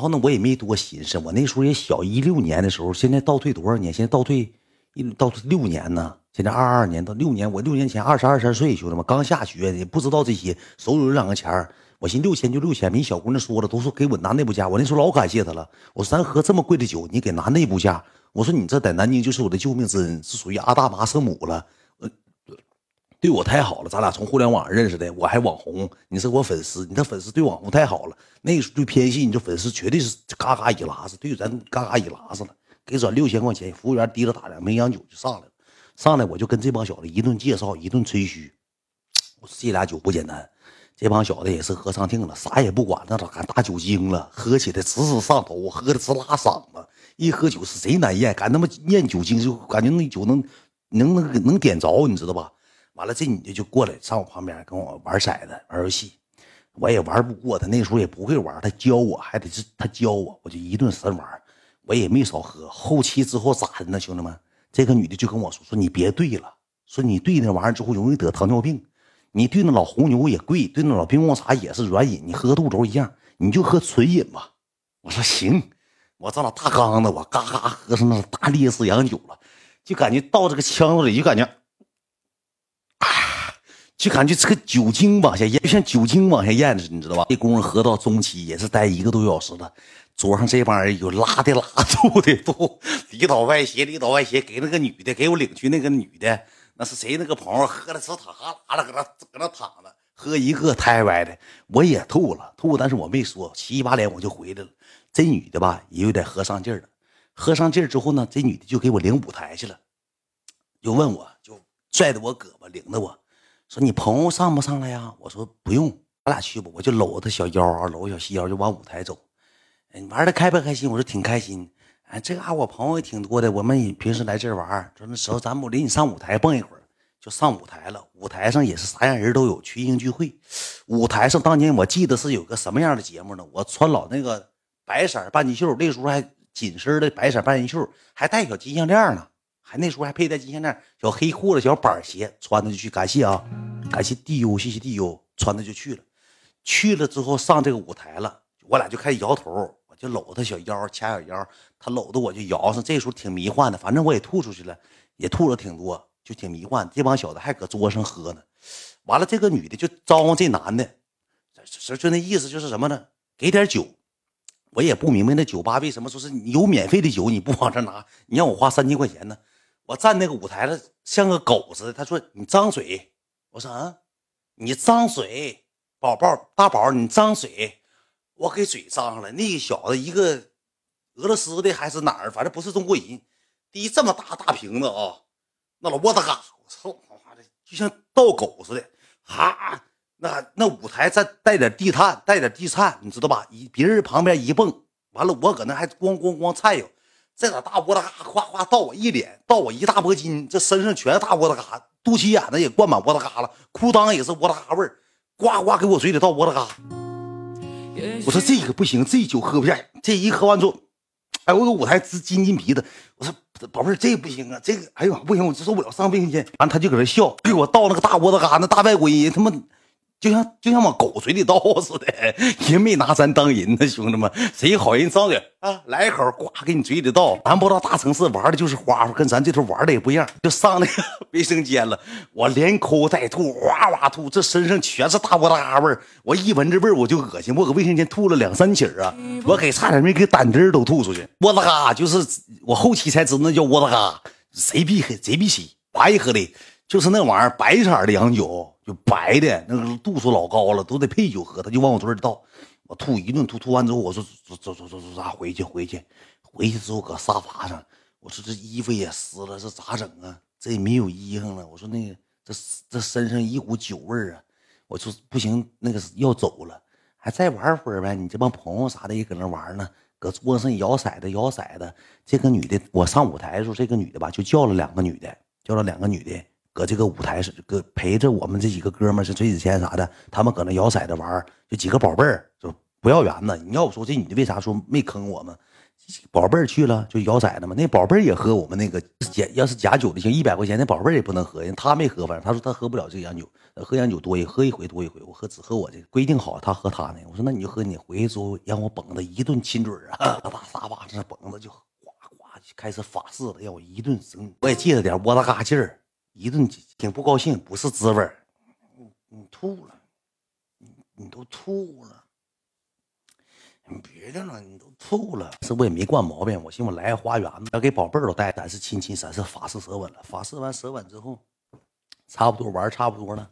然后呢，我也没多寻思，我那时候也小，一六年的时候，现在倒退多少年？现在倒退一倒退六年呢。现在二二年到六年，我六年前二十二三岁，兄弟们刚下学，也不知道这些，手里有两个钱儿，我寻六千就六千，没小姑娘说了，都说给我拿内部价，我那时候老感谢他了。我说咱喝这么贵的酒，你给拿内部价，我说你这在南京就是我的救命之恩，是属于阿大妈圣母了。对我太好了，咱俩从互联网上认识的，我还网红，你是我粉丝，你的粉丝对网红太好了。那时候对偏心，你这粉丝绝对是嘎嘎一拉子，对咱嘎嘎一拉子了。给转六千块钱，服务员提了打两瓶洋酒就上来了，上来我就跟这帮小子一顿介绍，一顿吹嘘。我说这俩酒不简单，这帮小子也是喝上腚了，啥也不管，那咋敢打酒精了？喝起来直直上头，喝的直拉嗓子，一喝酒是贼难咽，敢他妈咽酒精就感觉那酒能能能能点着，你知道吧？完了，这女的就过来上我旁边跟我玩骰子、玩游戏，我也玩不过她。那时候也不会玩，她教我，还得是她教我，我就一顿神玩。我也没少喝。后期之后咋的呢？兄弟们，这个女的就跟我说：“说你别兑了，说你兑那玩意儿之后容易得糖尿病。你兑那老红牛也贵，兑那老冰红茶也是软饮，你喝肚轴一样，你就喝纯饮吧。”我说行，我这老大缸子，我嘎嘎喝上那大烈士洋酒了，就感觉到这个腔子里就感觉。就感觉这个酒精往下咽，就像酒精往下咽似的，你知道吧？这功夫喝到中期也是待一个多小时了。桌上这帮人有拉的拉，吐的吐，里倒外斜，里倒外斜，给那个女的，给我领去那个女的，那是谁？那个朋友喝的直淌哈喇了，搁那搁那躺着，喝一个太歪的，我也吐了，吐，但是我没说，洗洗把脸我就回来了。这女的吧，也有点喝上劲了，喝上劲之后呢，这女的就给我领舞台去了，就问我就拽着我胳膊领着我。说你朋友上不上来呀？我说不用，咱俩去吧。我就搂着小腰啊，搂着小细腰就往舞台走。你玩的开不开心？我说挺开心。哎，这嘎我朋友也挺多的，我们也平时来这玩。说那时候咱们领你上舞台蹦一会儿，就上舞台了。舞台上也是啥样人都有，群英聚会。舞台上当年我记得是有个什么样的节目呢？我穿老那个白色半截袖，那时候还紧身的白色半截袖，还带小金项链呢。还那时候还佩戴金项链，小黑裤子、小板鞋，穿着就去。感谢啊，感谢地优，谢谢地优，穿着就去了。去了之后上这个舞台了，我俩就开始摇头，我就搂他小腰，掐小腰，他搂着我就摇上。这时候挺迷幻的，反正我也吐出去了，也吐了挺多，就挺迷幻。这帮小子还搁桌上喝呢。完了，这个女的就招呼这男的，这就那意思就是什么呢？给点酒。我也不明白那酒吧为什么说是有免费的酒你不往这拿，你让我花三千块钱呢？我站那个舞台了，像个狗似的。他说：“你张嘴。”我说：“啊，你张嘴，宝宝大宝，你张嘴。”我给嘴张上了。那个小子，一个俄罗斯的还是哪儿，反正不是中国人。第一，这么大大瓶子啊，那老窝子嘎，我操他妈的，就像倒狗似的。哈，那那舞台再带点地毯，带点地颤，你知道吧？一别人旁边一蹦，完了我搁那还咣咣咣颤悠。这咋大窝子嘎夸夸倒我一脸，倒我一大脖筋，这身上全是大窝子嘎，肚脐眼子也灌满窝子嘎了，裤裆也是窝子嘎味儿，呱呱给我嘴里倒窝子嘎。我说这个不行，这酒喝不下，这一喝完之后，哎，我搁舞台直筋筋鼻子。我说宝贝儿，这不行啊，这个哎呦不行，我受不了，上卫生间。完他就搁那笑，给我倒那个大窝子嘎，那大外国人他妈。就像就像往狗嘴里倒似的，人没拿咱当人呢，兄弟们，谁好人张嘴啊，来一口，呱，给你嘴里倒。咱不知道大城市玩的就是花花，跟咱这头玩的也不一样。就上那个卫生间了，我连抠带吐，哇哇吐，这身上全是大窝大味儿。我一闻这味儿我就恶心，我搁卫生间吐了两三起啊，我给差点没给胆汁都吐出去。窝子嘎，就是我后期才知道那叫窝子嘎，贼逼黑，贼逼稀，白喝的，就是那玩意儿白色的洋酒。白的那个度数老高了，都得配酒喝。他就往我嘴里倒，我吐一顿吐，吐完之后我说走走走走走咋回去回去，回去之后搁沙发上，我说这衣服也湿了，这咋整啊？这也没有衣裳了。我说那个这这身上一股酒味儿啊，我说不行，那个要走了，还再玩会儿呗。你这帮朋友啥的也搁那玩呢，搁桌上摇骰子摇骰子。这个女的，我上舞台的时候，这个女的吧就叫了两个女的，叫了两个女的。搁这个舞台上，搁陪着我们这几个哥们儿是崔子谦啥的，他们搁那摇骰子玩就几个宝贝儿就不要缘子。你要我说这女的为啥说没坑我们？宝贝儿去了，就摇崽子嘛。那宝贝儿也喝我们那个假，要是假酒的行，一百块钱那宝贝儿也不能喝，他没喝，反正他说他喝不了这个洋酒，喝洋酒多一喝一回多一回，我喝只喝我这个，规定好他喝他那。我说那你就喝你，回去之后让我捧着一顿亲嘴啊，大撒把子捧着就哗哗就开始法式了，让我一顿整，我也借着点窝大嘎劲儿，一顿挺不高兴，不是滋味儿，你你吐了，你你都吐了。你别的了，你都吐了，是我也没惯毛病。我寻思我来个花园子，要给宝贝儿都带，咱是亲亲，咱是法式舌吻了。法式完舌吻之后，差不多玩差不多了，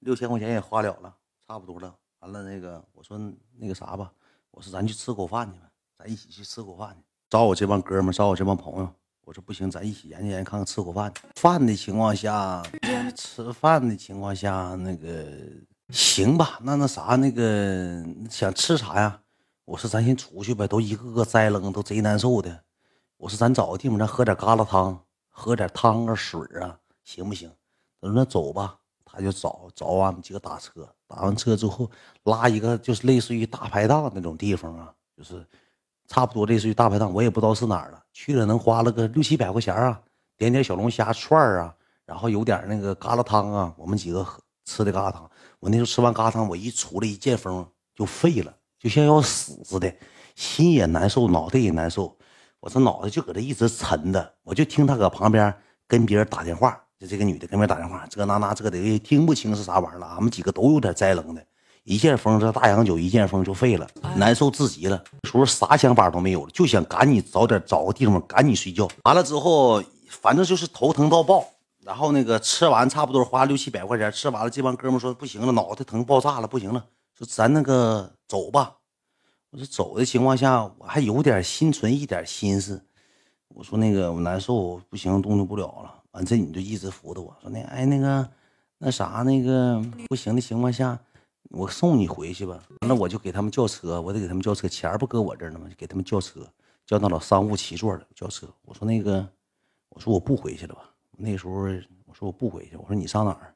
六千块钱也花了了，差不多了。完了那个，我说那个啥吧，我说咱去吃口饭去吧，咱一起去吃口饭去。找我这帮哥们，找我这帮朋友，我说不行，咱一起研究研究，看看吃口饭。饭的情况下，吃饭的情况下，那个行吧？那那啥，那个想吃啥呀？我说咱先出去呗，都一个个栽楞，都贼难受的。我说咱找个地方，咱喝点疙瘩汤，喝点汤啊水啊，行不行？他说那走吧，他就找找俺们几个打车，打完车之后拉一个就是类似于大排档那种地方啊，就是差不多类似于大排档，我也不知道是哪儿了。去了能花了个六七百块钱啊，点点小龙虾串啊，然后有点那个疙瘩汤啊，我们几个喝吃的疙瘩汤。我那时候吃完疙瘩汤，我一出来一见风就废了。就像要死似的，心也难受，脑袋也难受。我这脑袋就搁这一直沉着，我就听他搁旁边跟别人打电话，就这个女的跟别人打电话，这那那这的也听不清是啥玩意儿了。俺们几个都有点栽楞的，一见风这大洋酒一见风就废了，难受至极了。时候啥想法都没有了，就想赶紧早点找个地方赶紧睡觉。完了之后，反正就是头疼到爆。然后那个吃完差不多花六七百块钱，吃完了这帮哥们说不行了，脑袋疼爆炸了，不行了。说咱那个走吧，我说走的情况下，我还有点心存一点心思。我说那个我难受，不行，动弹不了了。完这你就一直扶着我说那哎那个那啥那个不行的情况下，我送你回去吧。完了我就给他们叫车，我得给他们叫车，钱不搁我这儿呢吗？就给他们叫车，叫那老商务七座的叫车。我说那个我说我不回去了吧。那时候我说我不回去，我说你上哪儿？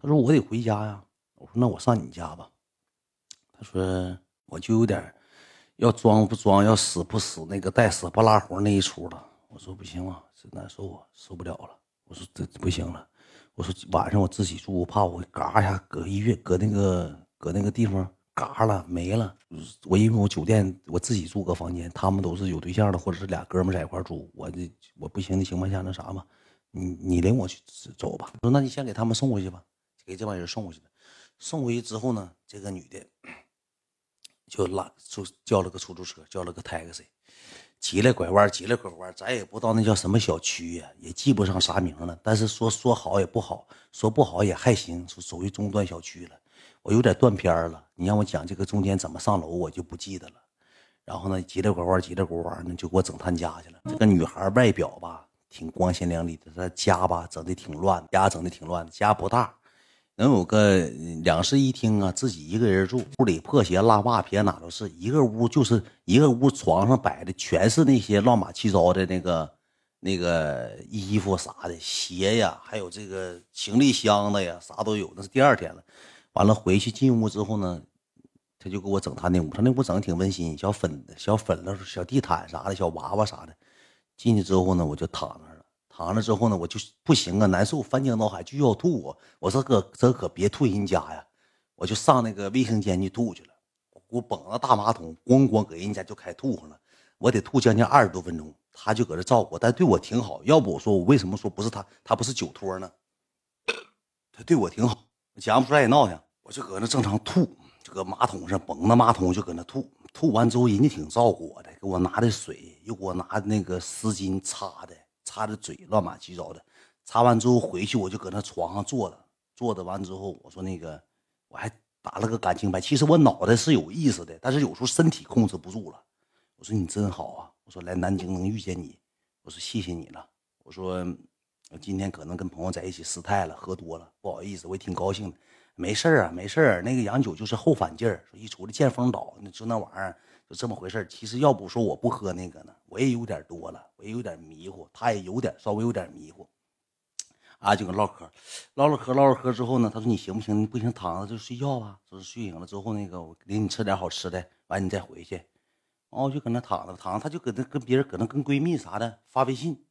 他说我得回家呀。我说那我上你家吧。他说：“我就有点要装不装，要死不死，那个带死不拉活那一出了。”我说：“不行啊，真难受啊，受不了了。”我说：“这不行了。”我说：“晚上我自己住，我怕我嘎一下搁医院，搁那个搁那个地方嘎了没了。我因为我酒店我自己住个房间，他们都是有对象的，或者是俩哥们在一块住。我这我不行的情况下，那啥吧，你你领我去走吧。说那你先给他们送回去吧，给这帮人送回去。送回去之后呢，这个女的。就拉就叫了个出租车，叫了个 taxi，急了拐弯，急了拐弯，咱也不知道那叫什么小区呀，也记不上啥名了。但是说说好也不好，说不好也还行，属于中端小区了。我有点断片了，你让我讲这个中间怎么上楼，我就不记得了。然后呢，急了拐弯，急了拐弯呢，就给我整他家去了。这个女孩外表吧，挺光鲜亮丽的，她家吧整的挺乱，家整的挺乱，家不大。能有个两室一厅啊，自己一个人住，屋里破鞋烂袜撇哪都是一个屋，就是一个屋，床上摆的全是那些乱码七糟的那个那个衣服啥的，鞋呀，还有这个行李箱子呀，啥都有。那是第二天了，完了回去进屋之后呢，他就给我整他那屋，他那屋整的挺温馨，小粉小粉了，小地毯啥的，小娃娃啥的。进去之后呢，我就躺那。躺了之后呢，我就不行啊，难受，翻江倒海就要吐我。我说哥，这可别吐人家呀，我就上那个卫生间去吐去了。我捧着大马桶，咣咣搁人家就开吐上了。我得吐将近二十多分钟，他就搁这照顾，但对我挺好。要不我说我为什么说不是他，他不是酒托呢？他对我挺好，讲不出来也闹腾。我就搁那正常吐，就搁马桶上捧着马桶就搁那吐。吐完之后，人家挺照顾我的，给我拿的水，又给我拿那个湿巾擦的。擦的嘴乱码七糟的，擦完之后回去我就搁那床上坐着，坐着完之后我说那个我还打了个感情牌。其实我脑袋是有意思的，但是有时候身体控制不住了。我说你真好啊，我说来南京能遇见你，我说谢谢你了。我说我今天可能跟朋友在一起失态了，喝多了，不好意思，我也挺高兴的。没事啊，没事那个洋酒就是后反劲儿，一出来见风倒，那就那玩意儿。就这么回事其实要不说我不喝那个呢，我也有点多了，我也有点迷糊，他也有点稍微有点迷糊，啊，就跟唠嗑，唠唠嗑，唠唠嗑之后呢，他说你行不行？你不行，躺着就睡觉吧。说是睡醒了之后，那个我领你吃点好吃的，完你再回去。完我就搁那躺着，躺着，他就搁那跟别人搁那跟闺蜜啥的发微信，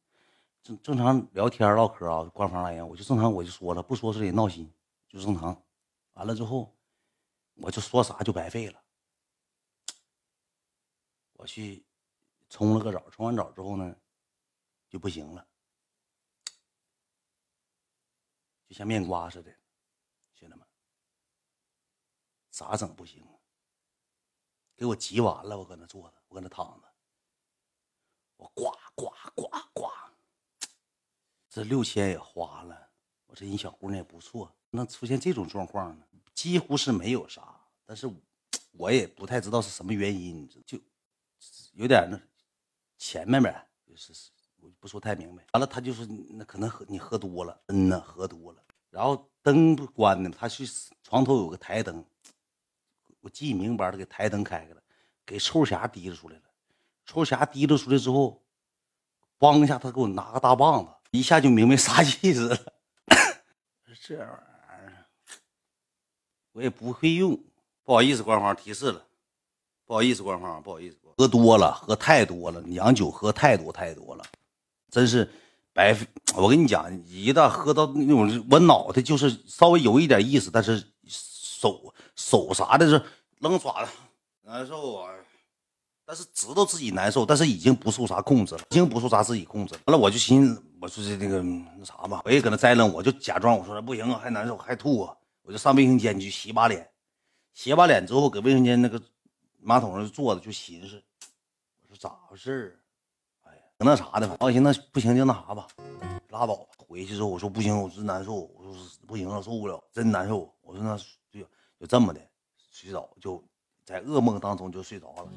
正正常聊天唠嗑啊，官方来言，我就正常我就说了，不说是也闹心，就正常。完了之后，我就说啥就白费了。我去冲了个澡，冲完澡之后呢，就不行了，就像面瓜似的，兄弟们，咋整不行？给我急完了，我搁那坐着，我搁那躺着，我呱呱呱呱，这六千也花了，我这人小姑娘也不错，那出现这种状况呢，几乎是没有啥，但是我也不太知道是什么原因，你知道就。有点那前面呗，就是我不说太明白。完了，他就是那可能喝你喝多了，嗯呐，喝多了。然后灯不关的，他去床头有个台灯，我记明白，他给台灯开开了，给臭匣提溜出来了。臭匣提溜出来之后，咣一下，他给我拿个大棒子，一下就明白啥意思了。这玩意儿我也不会用，不好意思，官方提示了。不好意思，官方，不好意思，喝多了，喝太多了，洋酒喝太多太多了，真是白费。我跟你讲，一旦喝到那种，我脑袋就是稍微有一点意思，但是手手啥的是扔爪子难受啊。但是知道自己难受，但是已经不受啥控制了，已经不受啥自己控制了。完了，我就寻思，我说这那个那啥吧，我也搁那栽楞，我就假装我说不行啊，还难受，还吐啊，我就上卫生间去洗把脸，洗把脸之后搁卫生间那个。马桶上坐着就寻思，我说咋回事儿？哎呀，那啥的吧。我寻那不行就那啥吧，拉倒吧。回去之后我说不行，我真难受。我说不行了，受不了，真难受。我说那就就这么的，洗澡就在噩梦当中就睡着了。